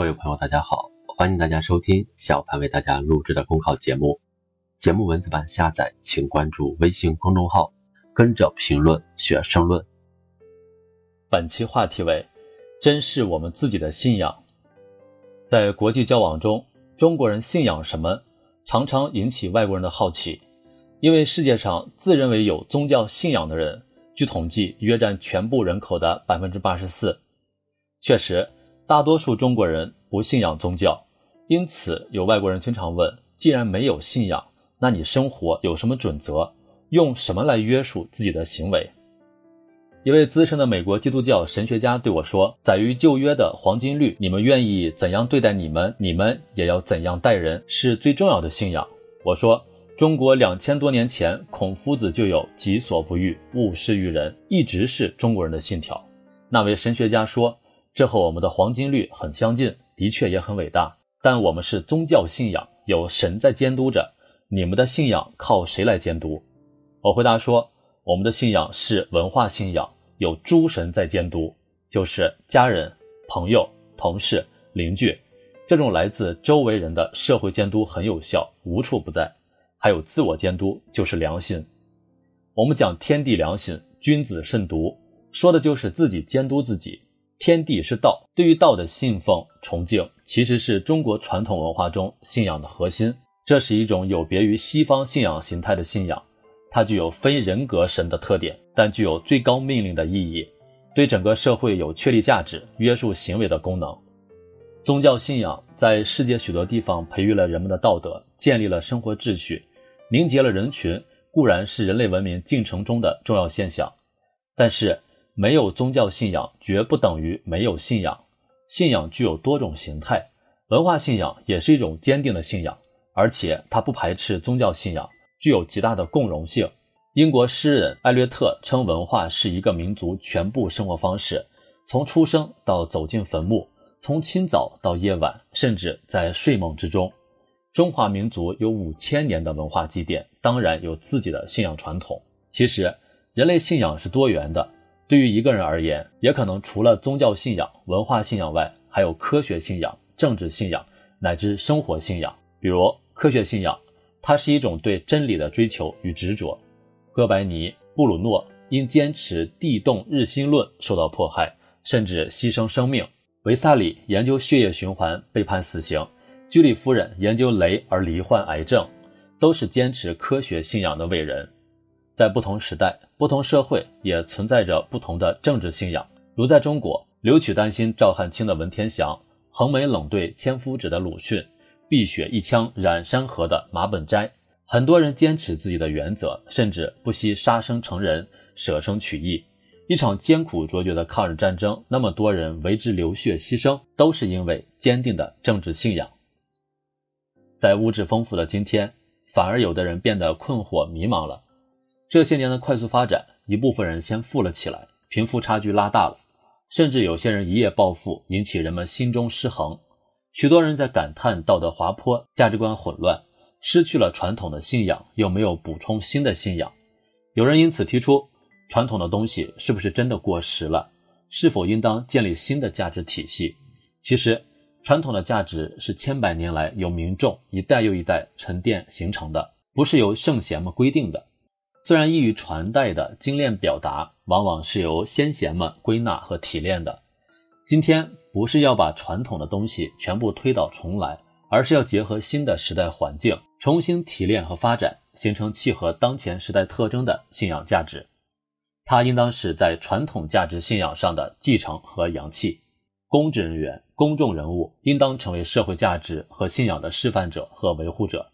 各位朋友，大家好，欢迎大家收听小凡为大家录制的公考节目。节目文字版下载，请关注微信公众号，跟着评论学申论。本期话题为：珍视我们自己的信仰。在国际交往中，中国人信仰什么，常常引起外国人的好奇。因为世界上自认为有宗教信仰的人，据统计约占全部人口的百分之八十四。确实。大多数中国人不信仰宗教，因此有外国人经常问：既然没有信仰，那你生活有什么准则？用什么来约束自己的行为？一位资深的美国基督教神学家对我说：“在于旧约的黄金律，你们愿意怎样对待你们，你们也要怎样待人，是最重要的信仰。”我说：“中国两千多年前，孔夫子就有‘己所不欲，勿施于人’，一直是中国人的信条。”那位神学家说。这和我们的黄金律很相近，的确也很伟大。但我们是宗教信仰，有神在监督着。你们的信仰靠谁来监督？我回答说，我们的信仰是文化信仰，有诸神在监督，就是家人、朋友、同事、邻居，这种来自周围人的社会监督很有效，无处不在。还有自我监督，就是良心。我们讲天地良心，君子慎独，说的就是自己监督自己。天地是道，对于道的信奉崇敬，其实是中国传统文化中信仰的核心。这是一种有别于西方信仰形态的信仰，它具有非人格神的特点，但具有最高命令的意义，对整个社会有确立价值、约束行为的功能。宗教信仰在世界许多地方培育了人们的道德，建立了生活秩序，凝结了人群，固然是人类文明进程中的重要现象，但是。没有宗教信仰，绝不等于没有信仰。信仰具有多种形态，文化信仰也是一种坚定的信仰，而且它不排斥宗教信仰，具有极大的共融性。英国诗人艾略特称，文化是一个民族全部生活方式，从出生到走进坟墓，从清早到夜晚，甚至在睡梦之中。中华民族有五千年的文化积淀，当然有自己的信仰传统。其实，人类信仰是多元的。对于一个人而言，也可能除了宗教信仰、文化信仰外，还有科学信仰、政治信仰乃至生活信仰。比如科学信仰，它是一种对真理的追求与执着。哥白尼、布鲁诺因坚持地动日心论受到迫害，甚至牺牲生命；维萨里研究血液循环被判死刑；居里夫人研究镭而罹患癌症，都是坚持科学信仰的伟人。在不同时代。不同社会也存在着不同的政治信仰，如在中国，留取丹心照汗青的文天祥，横眉冷对千夫指的鲁迅，碧血一枪染山河的马本斋。很多人坚持自己的原则，甚至不惜杀生成仁，舍生取义。一场艰苦卓绝的抗日战争，那么多人为之流血牺牲，都是因为坚定的政治信仰。在物质丰富的今天，反而有的人变得困惑迷茫了。这些年的快速发展，一部分人先富了起来，贫富差距拉大了，甚至有些人一夜暴富，引起人们心中失衡。许多人在感叹道德滑坡、价值观混乱，失去了传统的信仰，又没有补充新的信仰。有人因此提出，传统的东西是不是真的过时了？是否应当建立新的价值体系？其实，传统的价值是千百年来由民众一代又一代沉淀形成的，不是由圣贤们规定的。虽然易于传代的精炼表达，往往是由先贤们归纳和提炼的。今天不是要把传统的东西全部推倒重来，而是要结合新的时代环境，重新提炼和发展，形成契合当前时代特征的信仰价值。它应当是在传统价值信仰上的继承和扬弃。公职人员、公众人物应当成为社会价值和信仰的示范者和维护者。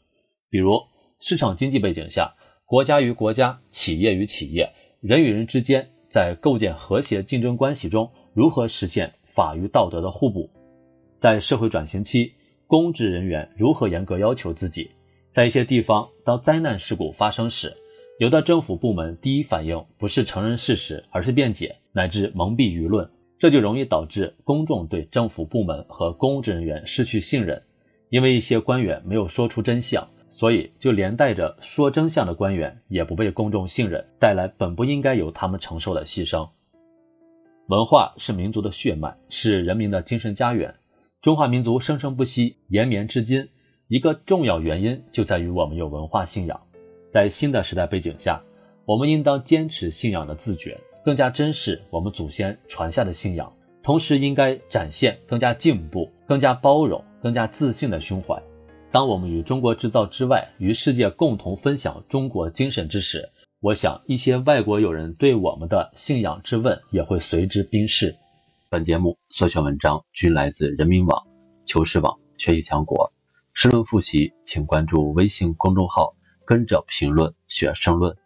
比如，市场经济背景下。国家与国家、企业与企业、人与人之间，在构建和谐竞争关系中，如何实现法与道德的互补？在社会转型期，公职人员如何严格要求自己？在一些地方，当灾难事故发生时，有的政府部门第一反应不是承认事实，而是辩解，乃至蒙蔽舆论，这就容易导致公众对政府部门和公职人员失去信任，因为一些官员没有说出真相。所以，就连带着说真相的官员也不被公众信任，带来本不应该由他们承受的牺牲。文化是民族的血脉，是人民的精神家园。中华民族生生不息、延绵至今，一个重要原因就在于我们有文化信仰。在新的时代背景下，我们应当坚持信仰的自觉，更加珍视我们祖先传下的信仰，同时应该展现更加进步、更加包容、更加自信的胸怀。当我们与中国制造之外，与世界共同分享中国精神之时，我想一些外国友人对我们的信仰之问也会随之冰释。本节目所选文章均来自人民网、求是网、学习强国。申论复习，请关注微信公众号，跟着评论学申论。